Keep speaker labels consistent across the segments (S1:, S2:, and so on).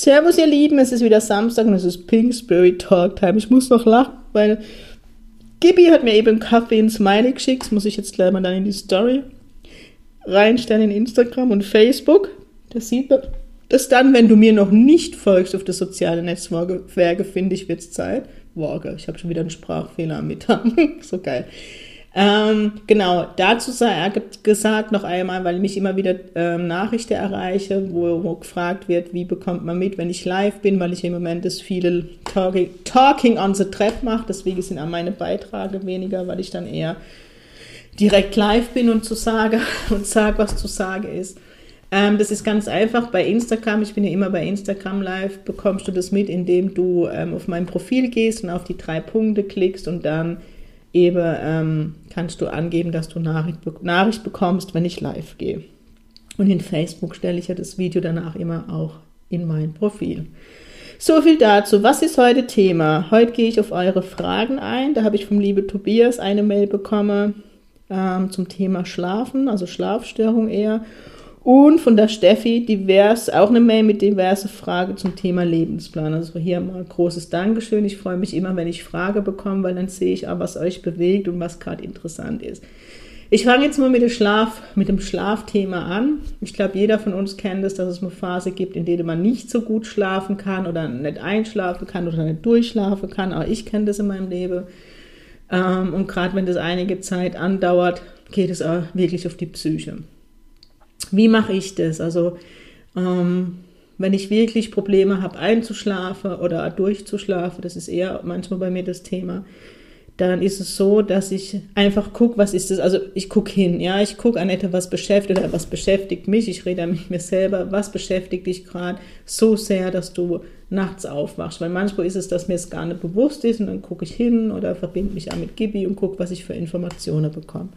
S1: Servus ihr Lieben, es ist wieder Samstag und es ist Pink Spirit Talk Time. Ich muss noch lachen, weil Gibi hat mir eben Kaffee in Smiley geschickt. Das muss ich jetzt gleich mal dann in die Story reinstellen in Instagram und Facebook. Das sieht man das dann, wenn du mir noch nicht folgst auf das soziale Netzwerke, finde ich, wird es Zeit. Wow, ich habe schon wieder einen Sprachfehler am Mittag. so geil. Ähm, genau, dazu sei gesagt noch einmal, weil mich immer wieder ähm, Nachrichten erreiche, wo, wo, gefragt wird, wie bekommt man mit, wenn ich live bin, weil ich im Moment das viele Talking, talking on the Trap mache, deswegen sind auch meine Beiträge weniger, weil ich dann eher direkt live bin und zu sage und sage, was zu sagen ist. Ähm, das ist ganz einfach bei Instagram. Ich bin ja immer bei Instagram live. Bekommst du das mit, indem du ähm, auf mein Profil gehst und auf die drei Punkte klickst und dann eben ähm, kannst du angeben, dass du Nachricht, Nachricht bekommst, wenn ich live gehe. Und in Facebook stelle ich ja das Video danach immer auch in mein Profil. So viel dazu. Was ist heute Thema? Heute gehe ich auf eure Fragen ein. Da habe ich vom liebe Tobias eine Mail bekommen ähm, zum Thema Schlafen, also Schlafstörung eher. Und von der Steffi divers, auch eine Mail mit diverse Fragen zum Thema Lebensplan. Also hier mal großes Dankeschön. Ich freue mich immer, wenn ich Frage bekomme, weil dann sehe ich auch, was euch bewegt und was gerade interessant ist. Ich fange jetzt mal mit dem Schlaf, mit dem Schlafthema an. Ich glaube, jeder von uns kennt es, dass es eine Phase gibt, in der man nicht so gut schlafen kann oder nicht einschlafen kann oder nicht durchschlafen kann. Auch ich kenne das in meinem Leben. Ähm, und gerade wenn das einige Zeit andauert, geht es auch wirklich auf die Psyche. Wie mache ich das? Also ähm, wenn ich wirklich Probleme habe einzuschlafen oder durchzuschlafen, das ist eher manchmal bei mir das Thema, dann ist es so, dass ich einfach gucke, was ist das, also ich gucke hin, ja, ich gucke an etwas, was beschäftigt oder was beschäftigt mich, ich rede mit mir selber, was beschäftigt dich gerade so sehr, dass du nachts aufwachst, weil manchmal ist es, dass mir es gar nicht bewusst ist und dann gucke ich hin oder verbinde mich auch mit Gibi und gucke, was ich für Informationen bekomme.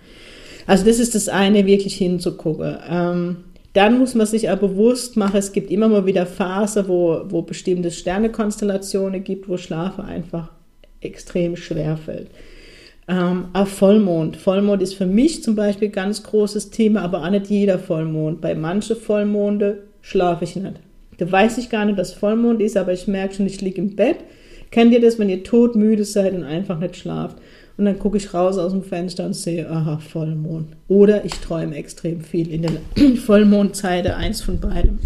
S1: Also das ist das eine, wirklich hinzugucken. Ähm, dann muss man sich auch bewusst machen, es gibt immer mal wieder Phasen, wo, wo bestimmte Sternekonstellationen gibt, wo Schlafen einfach extrem schwer fällt. Ähm, auch Vollmond. Vollmond ist für mich zum Beispiel ein ganz großes Thema, aber auch nicht jeder Vollmond. Bei manchen Vollmonde schlafe ich nicht. Da weiß ich gar nicht, dass Vollmond ist, aber ich merke schon, ich liege im Bett. Kennt ihr das, wenn ihr todmüde seid und einfach nicht schlaft? Und dann gucke ich raus aus dem Fenster und sehe, aha, Vollmond. Oder ich träume extrem viel in der Vollmondzeit, eins von beidem.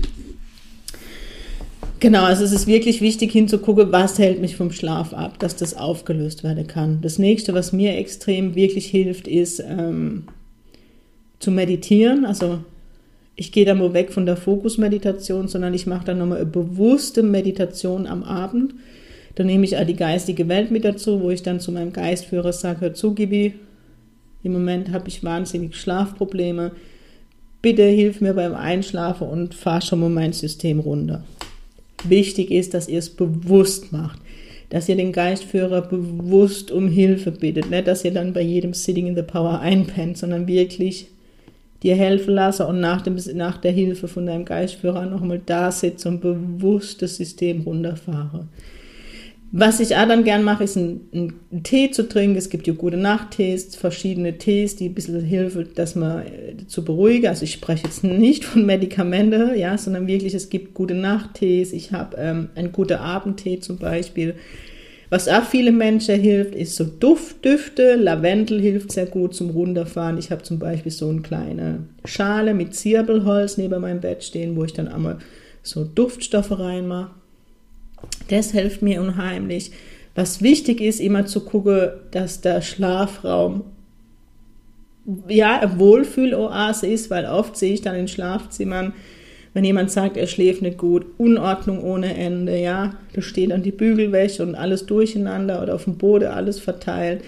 S1: Genau, also es ist wirklich wichtig hinzugucken, was hält mich vom Schlaf ab, dass das aufgelöst werden kann. Das nächste, was mir extrem wirklich hilft, ist ähm, zu meditieren. Also ich gehe da mal weg von der Fokusmeditation, sondern ich mache dann nochmal eine bewusste Meditation am Abend dann nehme ich auch die geistige Welt mit dazu, wo ich dann zu meinem Geistführer sage, hör zu, Gibi, im Moment habe ich wahnsinnig Schlafprobleme. Bitte hilf mir beim Einschlafen und fahr schon mal mein System runter. Wichtig ist, dass ihr es bewusst macht, dass ihr den Geistführer bewusst um Hilfe bittet, nicht, dass ihr dann bei jedem Sitting in the Power einpennt, sondern wirklich dir helfen lasse und nach, dem, nach der Hilfe von deinem Geistführer nochmal da sitze und bewusst das System runterfahre. Was ich auch dann gern mache, ist einen, Tee zu trinken. Es gibt ja gute Nachttees, verschiedene Tees, die ein bisschen helfen, dass man äh, zu beruhigen. Also ich spreche jetzt nicht von Medikamenten, ja, sondern wirklich, es gibt gute Nachttees. Ich habe ähm, einen guten Abendtee zum Beispiel. Was auch viele Menschen hilft, ist so Duftdüfte. Lavendel hilft sehr gut zum Runterfahren. Ich habe zum Beispiel so eine kleine Schale mit Zirbelholz neben meinem Bett stehen, wo ich dann einmal so Duftstoffe reinmache. Das hilft mir unheimlich. Was wichtig ist, immer zu gucken, dass der Schlafraum ja, eine Wohlfühloase ist, weil oft sehe ich dann in Schlafzimmern, wenn jemand sagt, er schläft nicht gut, Unordnung ohne Ende, ja, da steht dann die Bügelwäsche und alles durcheinander oder auf dem Boden alles verteilt.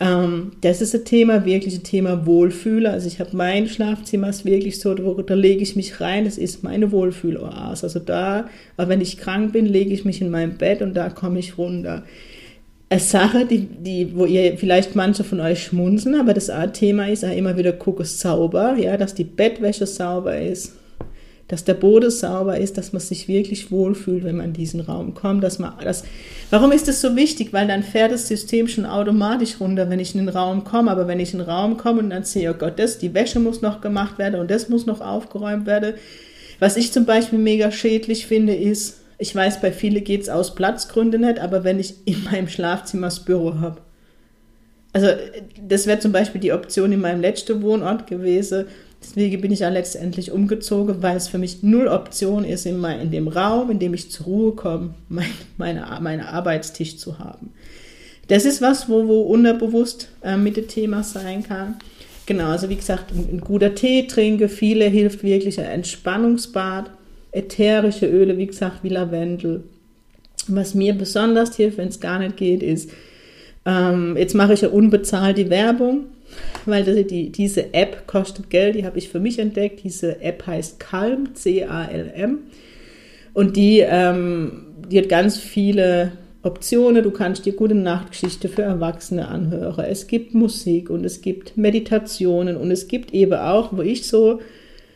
S1: Ähm, das ist ein Thema, wirklich ein Thema Wohlfühle. Also ich habe mein Schlafzimmer ist wirklich so, da, da lege ich mich rein, das ist meine Wohlfühloase. Also da, aber wenn ich krank bin, lege ich mich in mein Bett und da komme ich runter. eine Sache, die, die, wo ihr vielleicht manche von euch schmunzeln, aber das Thema ist ja immer wieder, guck es sauber, ja, dass die Bettwäsche sauber ist, dass der Boden sauber ist, dass man sich wirklich wohlfühlt, wenn man in diesen Raum kommt, dass man das, warum ist das so wichtig? Weil dann fährt das System schon automatisch runter, wenn ich in den Raum komme, aber wenn ich in den Raum komme und dann sehe, oh Gott, das, die Wäsche muss noch gemacht werden und das muss noch aufgeräumt werden. Was ich zum Beispiel mega schädlich finde, ist, ich weiß, bei vielen geht es aus Platzgründen nicht, aber wenn ich in meinem Schlafzimmer das Büro habe. Also das wäre zum Beispiel die Option in meinem letzten Wohnort gewesen, Deswegen bin ich ja letztendlich umgezogen, weil es für mich null Option ist, in, mein, in dem Raum, in dem ich zur Ruhe komme, mein, meine, meinen Arbeitstisch zu haben. Das ist was, wo, wo unterbewusst äh, mit dem Thema sein kann. Genau, also wie gesagt, ein, ein guter Tee trinke, viele hilft wirklich ein Entspannungsbad, ätherische Öle, wie gesagt, wie Lavendel. Was mir besonders hilft, wenn es gar nicht geht, ist, ähm, jetzt mache ich ja unbezahlte Werbung weil das, die, diese App kostet Geld, die habe ich für mich entdeckt. Diese App heißt Calm, C-A-L-M. Und die, ähm, die hat ganz viele Optionen. Du kannst dir gute Nachtgeschichte für Erwachsene anhören. Es gibt Musik und es gibt Meditationen und es gibt eben auch, wo ich so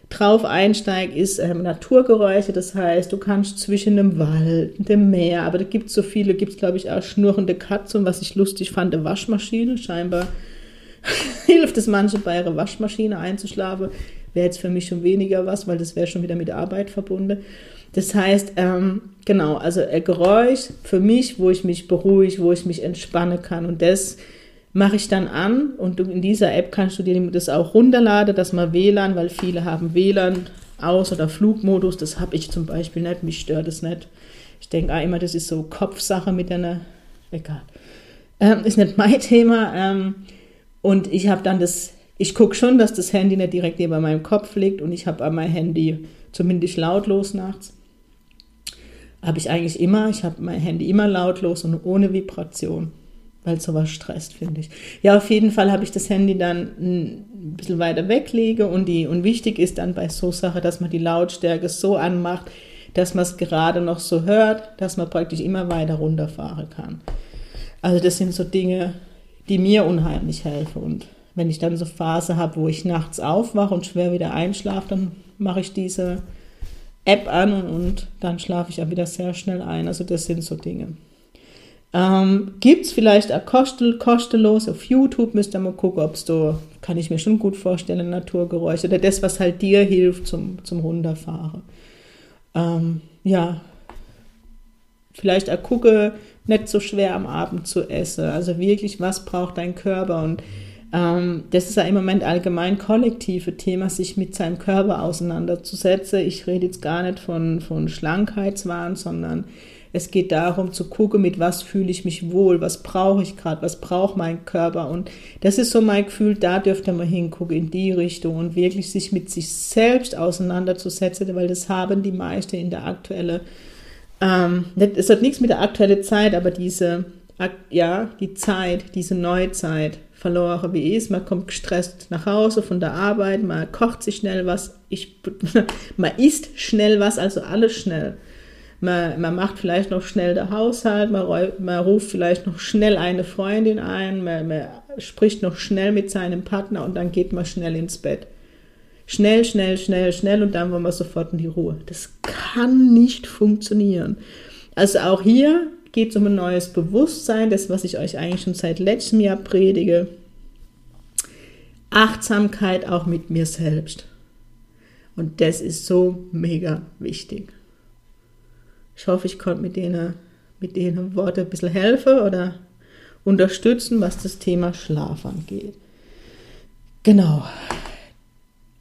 S1: drauf einsteige, ist ähm, Naturgeräusche. Das heißt, du kannst zwischen dem Wald, dem Meer, aber da gibt es so viele, gibt es glaube ich auch schnurrende Katzen, was ich lustig fand, eine Waschmaschine. Scheinbar hilft es manche bei ihrer Waschmaschine einzuschlafen. Wäre jetzt für mich schon weniger was, weil das wäre schon wieder mit Arbeit verbunden. Das heißt, ähm, genau, also ein Geräusch für mich, wo ich mich beruhige, wo ich mich entspannen kann. Und das mache ich dann an und in dieser App kannst du dir das auch runterladen, dass man WLAN, weil viele haben WLAN aus oder Flugmodus, das habe ich zum Beispiel nicht, mich stört es nicht. Ich denke auch immer, das ist so Kopfsache mit einer, egal. Ähm, ist nicht mein Thema. Ähm, und ich habe dann das, ich gucke schon, dass das Handy nicht direkt neben meinem Kopf liegt und ich habe mein Handy zumindest lautlos nachts. Habe ich eigentlich immer, ich habe mein Handy immer lautlos und ohne Vibration, weil sowas stresst, finde ich. Ja, auf jeden Fall habe ich das Handy dann ein bisschen weiter weglege und, die, und wichtig ist dann bei so Sache, dass man die Lautstärke so anmacht, dass man es gerade noch so hört, dass man praktisch immer weiter runterfahren kann. Also das sind so Dinge, die mir unheimlich helfen. Und wenn ich dann so Phase habe, wo ich nachts aufwache und schwer wieder einschlafe, dann mache ich diese App an und, und dann schlafe ich auch wieder sehr schnell ein. Also das sind so Dinge. Ähm, Gibt es vielleicht auch kostel, kostenlos auf YouTube, müsst ihr mal gucken, ob es da, kann ich mir schon gut vorstellen, Naturgeräusche oder das, was halt dir hilft zum, zum Runterfahren. Ähm, ja, vielleicht auch gucke, nicht so schwer am Abend zu essen. Also wirklich, was braucht dein Körper? Und ähm, das ist ja im Moment allgemein kollektive Thema, sich mit seinem Körper auseinanderzusetzen. Ich rede jetzt gar nicht von, von Schlankheitswahn, sondern es geht darum zu gucken, mit was fühle ich mich wohl, was brauche ich gerade, was braucht mein Körper. Und das ist so mein Gefühl, da dürfte man hingucken, in die Richtung und wirklich sich mit sich selbst auseinanderzusetzen, weil das haben die meisten in der aktuellen ähm, es hat nichts mit der aktuellen Zeit, aber diese, ja, die Zeit, diese Neuzeit verloren, wie ist. Man kommt gestresst nach Hause von der Arbeit, man kocht sich schnell was, ich, man isst schnell was, also alles schnell. Man, man macht vielleicht noch schnell den Haushalt, man, man ruft vielleicht noch schnell eine Freundin ein, man, man spricht noch schnell mit seinem Partner und dann geht man schnell ins Bett. Schnell, schnell, schnell, schnell und dann wollen wir sofort in die Ruhe. Das kann nicht funktionieren. Also auch hier geht es um ein neues Bewusstsein, das, was ich euch eigentlich schon seit letztem Jahr predige. Achtsamkeit auch mit mir selbst. Und das ist so mega wichtig. Ich hoffe, ich konnte mit denen, mit denen Worten ein bisschen helfen oder unterstützen, was das Thema Schlaf angeht. Genau.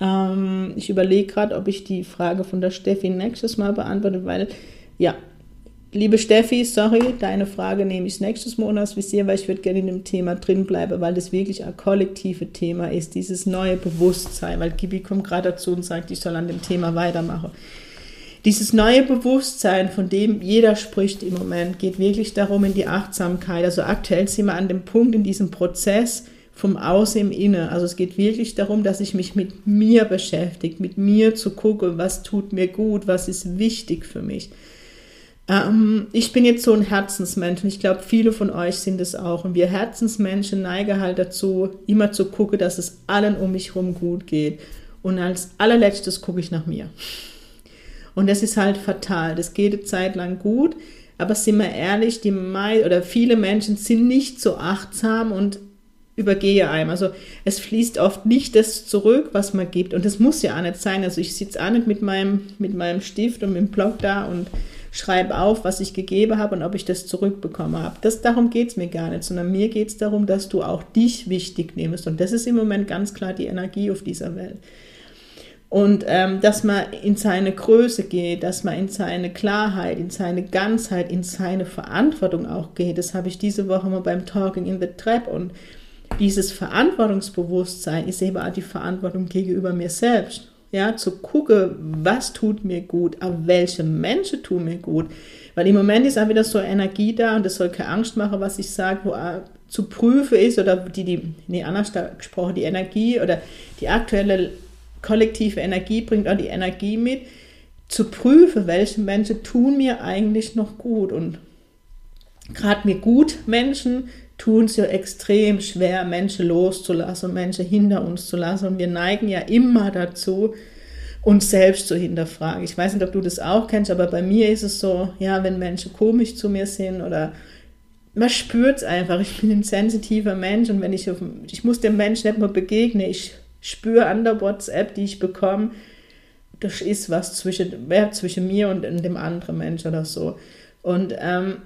S1: Ähm, ich überlege gerade, ob ich die Frage von der Steffi nächstes Mal beantworte, weil, ja, liebe Steffi, sorry, deine Frage nehme ich nächstes als Visier, weil ich würde gerne in dem Thema drin bleiben, weil das wirklich ein kollektives Thema ist, dieses neue Bewusstsein, weil Gibi kommt gerade dazu und sagt, ich soll an dem Thema weitermachen. Dieses neue Bewusstsein, von dem jeder spricht im Moment, geht wirklich darum in die Achtsamkeit. Also aktuell sind wir an dem Punkt in diesem Prozess, vom Außen im Innen. Also es geht wirklich darum, dass ich mich mit mir beschäftige, mit mir zu gucken, was tut mir gut, was ist wichtig für mich. Ähm, ich bin jetzt so ein Herzensmensch und ich glaube, viele von euch sind es auch. Und wir Herzensmenschen neigen halt dazu, immer zu gucken, dass es allen um mich herum gut geht. Und als allerletztes gucke ich nach mir. Und das ist halt fatal. Das geht eine Zeit lang gut, aber sind wir ehrlich, die Mai oder viele Menschen sind nicht so achtsam und übergehe einem. Also es fließt oft nicht das zurück, was man gibt. Und das muss ja auch nicht sein. Also ich sitze auch nicht mit meinem, mit meinem Stift und mit dem Block da und schreibe auf, was ich gegeben habe und ob ich das zurückbekommen habe. Das, darum geht es mir gar nicht, sondern mir geht es darum, dass du auch dich wichtig nimmst. Und das ist im Moment ganz klar die Energie auf dieser Welt. Und ähm, dass man in seine Größe geht, dass man in seine Klarheit, in seine Ganzheit, in seine Verantwortung auch geht. Das habe ich diese Woche mal beim Talking in the Trap und dieses Verantwortungsbewusstsein ist eben auch die Verantwortung gegenüber mir selbst. Ja, zu gucken, was tut mir gut, auch welche Menschen tun mir gut. Weil im Moment ist auch wieder so Energie da und das soll keine Angst machen, was ich sage, wo zu prüfen ist oder die, die, nee, anders gesprochen, die Energie oder die aktuelle kollektive Energie bringt auch die Energie mit, zu prüfen, welche Menschen tun mir eigentlich noch gut und gerade mir gut Menschen tun es ja extrem schwer, Menschen loszulassen, Menschen hinter uns zu lassen. Und wir neigen ja immer dazu, uns selbst zu hinterfragen. Ich weiß nicht, ob du das auch kennst, aber bei mir ist es so, ja, wenn Menschen komisch zu mir sind oder man spürt es einfach. Ich bin ein sensitiver Mensch und wenn ich auf, ich muss dem Menschen nicht mal begegnen, ich spüre an der WhatsApp, die ich bekomme, das ist was zwischen, ja, zwischen mir und dem anderen Mensch oder so. Und ähm,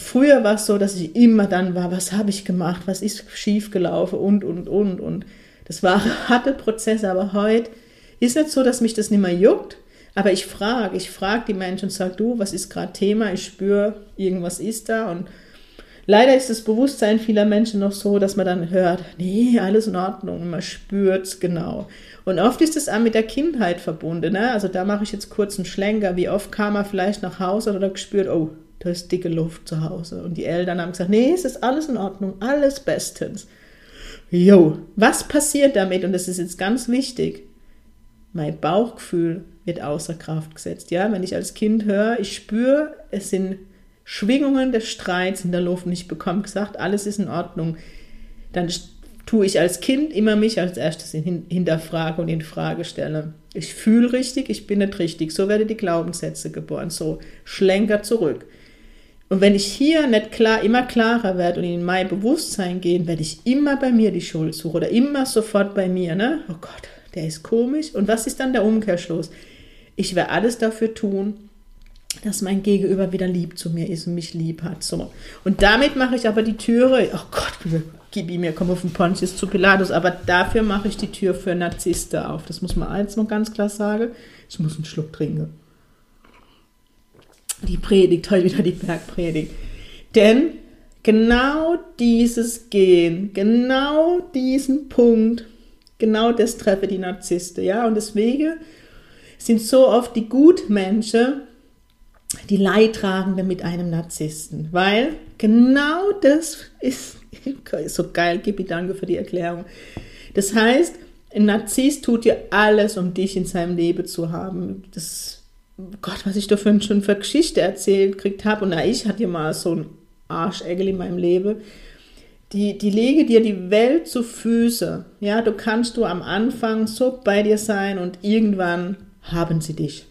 S1: Früher war es so, dass ich immer dann war, was habe ich gemacht, was ist schiefgelaufen und, und, und. Und das war ein harter Prozess, aber heute ist nicht so, dass mich das nicht mehr juckt. Aber ich frage, ich frage die Menschen und sage, du, was ist gerade Thema? Ich spüre, irgendwas ist da. Und leider ist das Bewusstsein vieler Menschen noch so, dass man dann hört, nee, alles in Ordnung, man spürt es genau. Und oft ist es auch mit der Kindheit verbunden. Ne? Also da mache ich jetzt kurz einen Schlenker. Wie oft kam er vielleicht nach Hause oder gespürt, oh, da ist dicke Luft zu Hause. Und die Eltern haben gesagt, nee, es ist alles in Ordnung, alles bestens. Jo, was passiert damit? Und das ist jetzt ganz wichtig. Mein Bauchgefühl wird außer Kraft gesetzt. Ja, wenn ich als Kind höre, ich spüre, es sind Schwingungen des Streits in der Luft und ich bekomme gesagt, alles ist in Ordnung, dann tue ich als Kind immer mich als erstes hinterfrage und in Frage stelle. Ich fühle richtig, ich bin nicht richtig. So werden die Glaubenssätze geboren. So schlenker zurück. Und wenn ich hier nicht klar, immer klarer werde und in mein Bewusstsein gehe, werde ich immer bei mir die Schuld suchen oder immer sofort bei mir, ne? Oh Gott, der ist komisch. Und was ist dann der Umkehrschluss? Ich werde alles dafür tun, dass mein Gegenüber wieder lieb zu mir ist und mich lieb hat. So. Und damit mache ich aber die Türe, oh Gott, gib ihm mir, komm auf den Pontius zu Pilatus, aber dafür mache ich die Tür für Narzisste auf. Das muss man eins noch ganz klar sagen. Ich muss einen Schluck trinken die Predigt, heute wieder die Bergpredigt. Denn genau dieses Gehen, genau diesen Punkt, genau das treffe die Narzisste, ja. Und deswegen sind so oft die Gutmenschen die Leidtragende mit einem Narzissten, weil genau das ist, so geil, Gibi, danke für die Erklärung. Das heißt, ein Narzisst tut dir alles, um dich in seinem Leben zu haben. Das Gott, was ich da schon für Geschichte erzählt gekriegt habe. Und na, ich hatte mal so ein Arschegel in meinem Leben. Die, die lege dir die Welt zu Füße. Ja, du kannst du am Anfang so bei dir sein und irgendwann haben sie dich.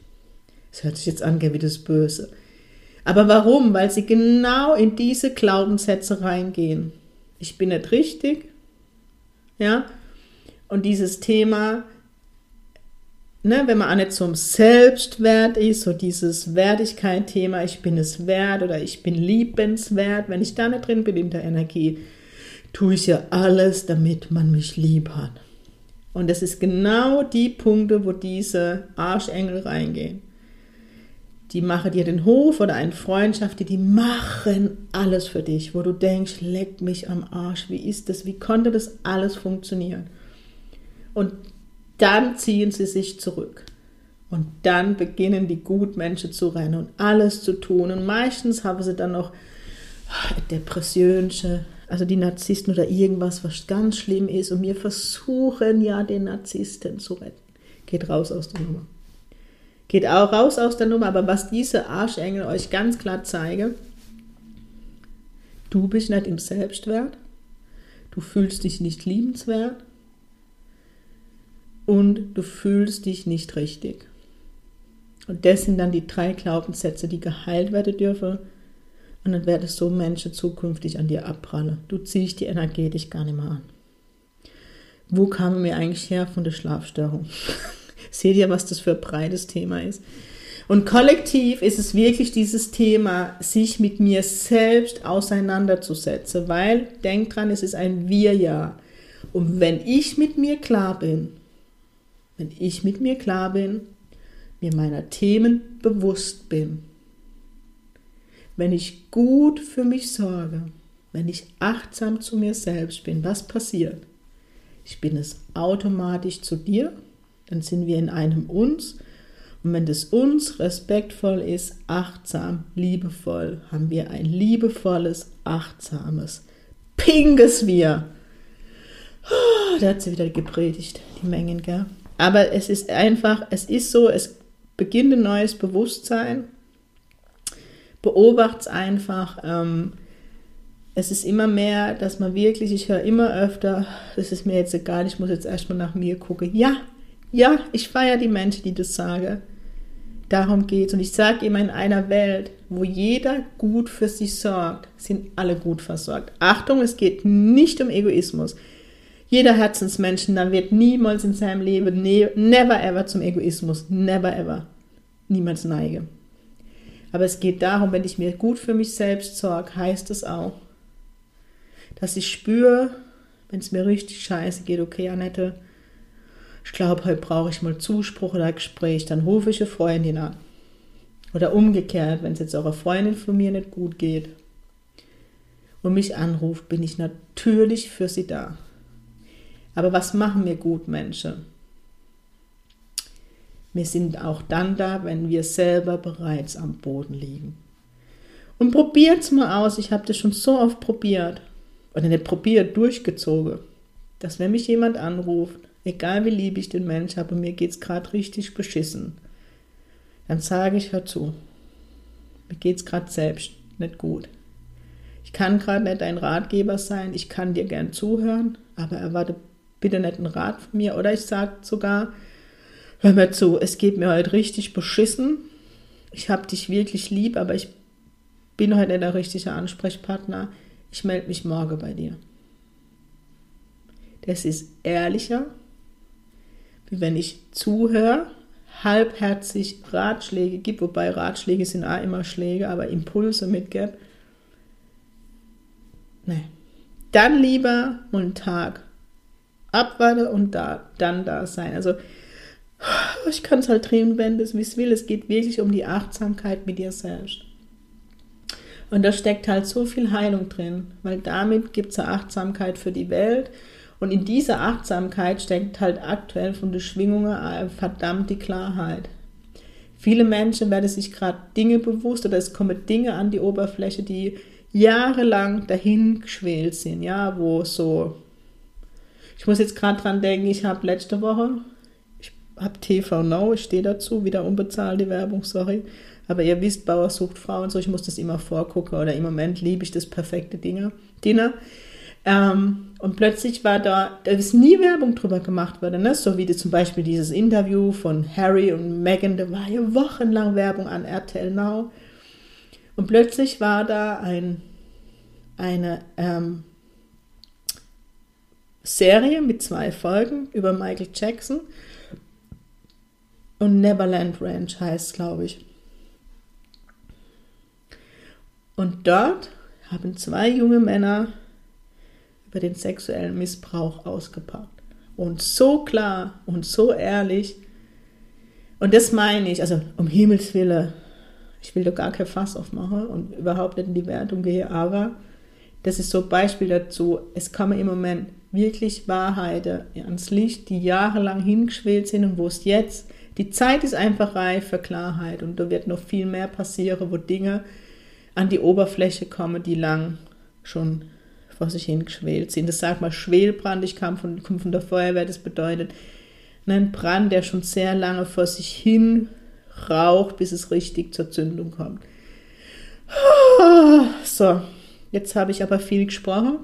S1: Das hört sich jetzt an wie das Böse. Aber warum? Weil sie genau in diese Glaubenssätze reingehen. Ich bin nicht richtig. Ja. Und dieses Thema, ne, wenn man auch nicht zum Selbstwert ist, so dieses Wertigkeit-Thema, ich bin es wert oder ich bin liebenswert, wenn ich da nicht drin bin in der Energie, tue ich ja alles, damit man mich lieb hat. Und das ist genau die Punkte, wo diese Arschengel reingehen. Die machen dir den Hof oder eine Freundschaft, die, die machen alles für dich, wo du denkst, leck mich am Arsch, wie ist das, wie konnte das alles funktionieren? Und dann ziehen sie sich zurück. Und dann beginnen die Gutmenschen zu rennen und alles zu tun. Und meistens haben sie dann noch ah, Depressionen, also die Narzissten oder irgendwas, was ganz schlimm ist. Und wir versuchen ja, den Narzissten zu retten. Geht raus aus der Nummer. Geht auch raus aus der Nummer, aber was diese Arschengel euch ganz klar zeigen, du bist nicht im Selbstwert, du fühlst dich nicht liebenswert und du fühlst dich nicht richtig. Und das sind dann die drei Glaubenssätze, die geheilt werden dürfen. Und dann werden so Menschen zukünftig an dir abprallen. Du ziehst die energetisch gar nicht mehr an. Wo kamen wir eigentlich her von der Schlafstörung? Seht ihr, was das für ein breites Thema ist? Und kollektiv ist es wirklich dieses Thema, sich mit mir selbst auseinanderzusetzen, weil, denk dran, es ist ein Wir-Ja. Und wenn ich mit mir klar bin, wenn ich mit mir klar bin, mir meiner Themen bewusst bin, wenn ich gut für mich sorge, wenn ich achtsam zu mir selbst bin, was passiert? Ich bin es automatisch zu dir, dann sind wir in einem Uns. Und wenn das Uns respektvoll ist, achtsam, liebevoll, haben wir ein liebevolles, achtsames, pinges Wir. Oh, da hat sie wieder gepredigt, die Mengen, gell? Aber es ist einfach, es ist so, es beginnt ein neues Bewusstsein. Beobachtet es einfach. Ähm, es ist immer mehr, dass man wirklich, ich höre immer öfter, das ist mir jetzt egal, ich muss jetzt erstmal nach mir gucken. Ja, ja, ich feiere die Menschen, die das sagen. Darum geht es. Und ich sage immer, in einer Welt, wo jeder gut für sich sorgt, sind alle gut versorgt. Achtung, es geht nicht um Egoismus. Jeder Herzensmenschen, dann wird niemals in seinem Leben ne never ever zum Egoismus, never ever, niemals neige. Aber es geht darum, wenn ich mir gut für mich selbst sorge, heißt es auch, dass ich spüre, wenn es mir richtig scheiße geht, okay, Annette, ich glaube, heute brauche ich mal Zuspruch oder Gespräch, dann rufe ich eine Freundin an. Oder umgekehrt, wenn es jetzt eurer Freundin von mir nicht gut geht und mich anruft, bin ich natürlich für sie da. Aber was machen wir gut Menschen? Wir sind auch dann da, wenn wir selber bereits am Boden liegen. Und probiert es mal aus. Ich habe das schon so oft probiert. Oder nicht probiert, durchgezogen. Dass wenn mich jemand anruft, egal wie lieb ich den Mensch habe, mir geht es gerade richtig beschissen, dann sage ich, hör zu. Mir geht es gerade selbst nicht gut. Ich kann gerade nicht dein Ratgeber sein, ich kann dir gern zuhören, aber erwarte bitte nicht einen Rat von mir. Oder ich sage sogar, hör mir zu, es geht mir heute richtig beschissen. Ich habe dich wirklich lieb, aber ich bin heute nicht der richtige Ansprechpartner. Ich melde mich morgen bei dir. Das ist ehrlicher, wie wenn ich zuhöre, halbherzig Ratschläge gebe, wobei Ratschläge sind auch immer Schläge, aber Impulse mitgebe. Nee. Dann lieber einen Tag abwarte und da, dann da sein. Also ich kann es halt drehen, wenn das wie es will. Es geht wirklich um die Achtsamkeit mit dir selbst. Und da steckt halt so viel Heilung drin, weil damit gibt es eine Achtsamkeit für die Welt. Und in dieser Achtsamkeit steckt halt aktuell von den Schwingungen verdammt die Klarheit. Viele Menschen werden sich gerade Dinge bewusst oder es kommen Dinge an die Oberfläche, die jahrelang dahin geschwelt sind, ja, wo so ich muss jetzt gerade dran denken, ich habe letzte Woche, ich habe TV Now, ich stehe dazu, wieder unbezahlte Werbung, sorry. Aber ihr wisst, Bauer sucht Frau und so, ich muss das immer vorgucken oder im Moment liebe ich das perfekte Dinner. Dinner. Ähm, und plötzlich war da, da ist nie Werbung drüber gemacht worden, ne? so wie das zum Beispiel dieses Interview von Harry und Meghan, da war ja wochenlang Werbung an RTL Now. Und plötzlich war da ein, eine ähm, Serie mit zwei Folgen über Michael Jackson. Und Neverland Ranch heißt, glaube ich. Und dort haben zwei junge Männer über den sexuellen Missbrauch ausgepackt. Und so klar und so ehrlich. Und das meine ich, also um Himmels Willen, ich will doch gar kein Fass aufmachen und überhaupt nicht in die Wertung gehen, aber das ist so ein Beispiel dazu. Es kann im Moment wirklich Wahrheiten ans Licht, die jahrelang hingeschwelt sind und wo es jetzt, die Zeit ist einfach reif für Klarheit und da wird noch viel mehr passieren, wo Dinge an die Oberfläche kommen, die lang schon vor sich hingeschwelt sind. Das sagt man Schwelbrand, ich kam von, von der Feuerwehr, das bedeutet ein Brand, der schon sehr lange vor sich hin raucht, bis es richtig zur Zündung kommt. So, jetzt habe ich aber viel gesprochen.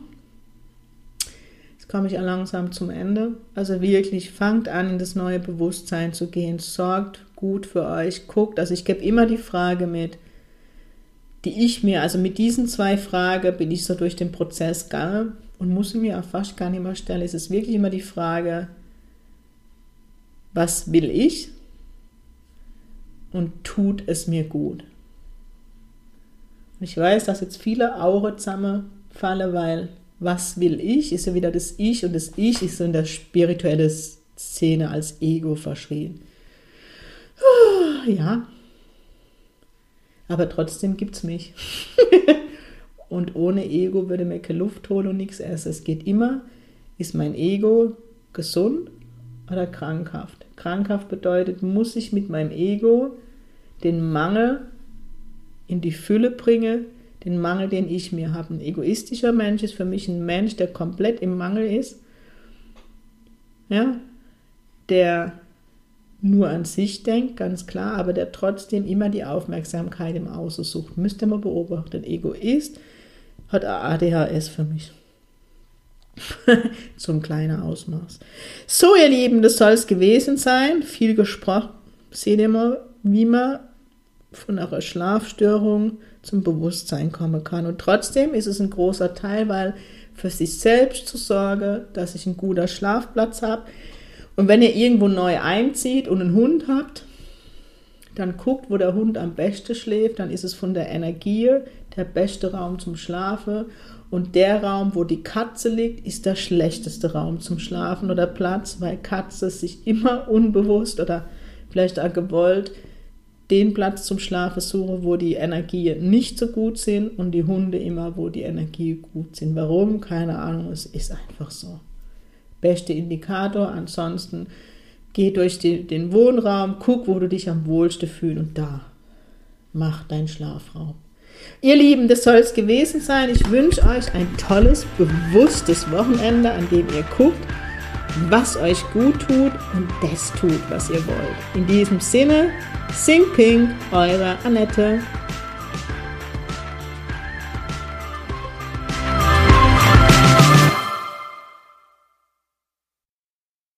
S1: Jetzt komme ich auch langsam zum Ende. Also wirklich, fangt an, in das neue Bewusstsein zu gehen. Sorgt gut für euch. Guckt, also ich gebe immer die Frage mit, die ich mir, also mit diesen zwei Fragen bin ich so durch den Prozess gegangen und muss mir auch fast gar nicht mehr stellen. Es ist wirklich immer die Frage, was will ich und tut es mir gut. Ich weiß, dass jetzt viele Augen zusammenfallen, weil was will ich, ist ja wieder das Ich und das Ich ist so in der spirituellen Szene als Ego verschrien. Ja, aber trotzdem gibt es mich. und ohne Ego würde mir keine Luft holen und nichts essen. Es geht immer, ist mein Ego gesund oder krankhaft? Krankhaft bedeutet, muss ich mit meinem Ego den Mangel in die Fülle bringen, den Mangel, den ich mir habe. Ein egoistischer Mensch ist für mich ein Mensch, der komplett im Mangel ist, ja, der nur an sich denkt, ganz klar, aber der trotzdem immer die Aufmerksamkeit im Außen sucht. Müsste man beobachten. Egoist hat ADHS für mich. so ein kleiner Ausmaß. So, ihr Lieben, das soll es gewesen sein. Viel gesprochen. Seht ihr mal, wie man von einer Schlafstörung zum Bewusstsein kommen kann. Und trotzdem ist es ein großer Teil, weil für sich selbst zu sorgen, dass ich einen guten Schlafplatz habe. Und wenn ihr irgendwo neu einzieht und einen Hund habt, dann guckt, wo der Hund am besten schläft, dann ist es von der Energie der beste Raum zum Schlafen. Und der Raum, wo die Katze liegt, ist der schlechteste Raum zum Schlafen oder Platz, weil Katze sich immer unbewusst oder vielleicht auch gewollt den Platz zum Schlafen suchen, wo die Energien nicht so gut sind und die Hunde immer, wo die Energien gut sind. Warum? Keine Ahnung, es ist einfach so. Beste Indikator. Ansonsten geh durch die, den Wohnraum, guck, wo du dich am wohlsten fühlst und da mach deinen Schlafraum. Ihr Lieben, das soll es gewesen sein. Ich wünsche euch ein tolles, bewusstes Wochenende, an dem ihr guckt, was euch gut tut und das tut, was ihr wollt. In diesem Sinne, Sing Ping, eure Annette.